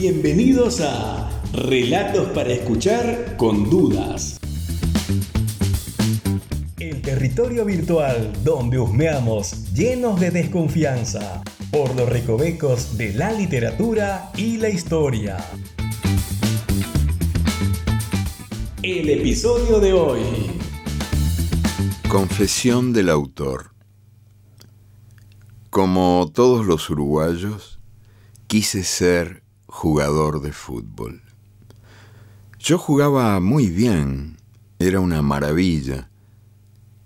Bienvenidos a Relatos para escuchar con dudas. El territorio virtual donde husmeamos llenos de desconfianza por los recovecos de la literatura y la historia. El episodio de hoy. Confesión del autor. Como todos los uruguayos, quise ser jugador de fútbol. Yo jugaba muy bien, era una maravilla,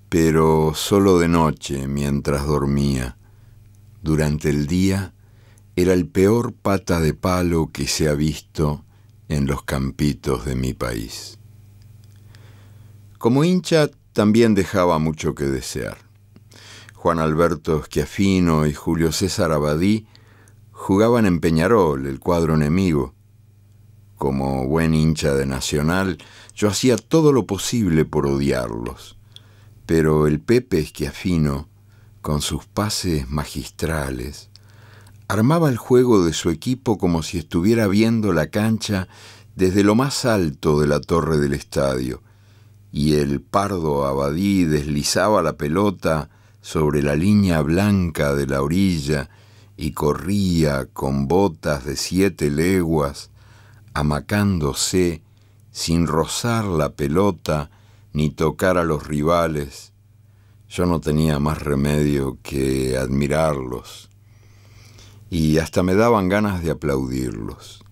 pero solo de noche mientras dormía. Durante el día era el peor pata de palo que se ha visto en los campitos de mi país. Como hincha también dejaba mucho que desear. Juan Alberto Schiafino y Julio César Abadí jugaban en Peñarol, el cuadro enemigo. Como buen hincha de Nacional, yo hacía todo lo posible por odiarlos. Pero el Pepe Schiafino, con sus pases magistrales, armaba el juego de su equipo como si estuviera viendo la cancha desde lo más alto de la torre del estadio, y el pardo Abadí deslizaba la pelota sobre la línea blanca de la orilla y corría con botas de siete leguas, amacándose sin rozar la pelota ni tocar a los rivales. Yo no tenía más remedio que admirarlos y hasta me daban ganas de aplaudirlos.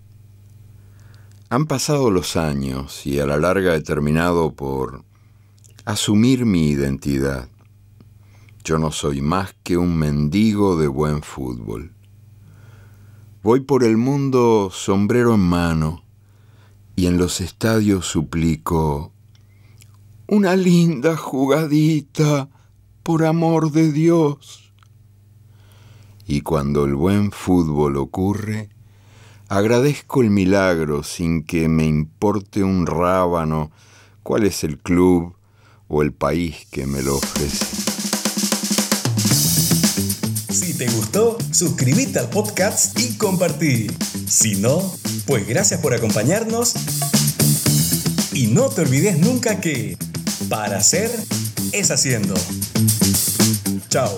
Han pasado los años y a la larga he terminado por asumir mi identidad. Yo no soy más que un mendigo de buen fútbol. Voy por el mundo sombrero en mano y en los estadios suplico una linda jugadita, por amor de Dios. Y cuando el buen fútbol ocurre, agradezco el milagro sin que me importe un rábano cuál es el club o el país que me lo ofrece. Te gustó, suscríbete al podcast y compartí. Si no, pues gracias por acompañarnos. Y no te olvides nunca que para hacer es haciendo. Chao.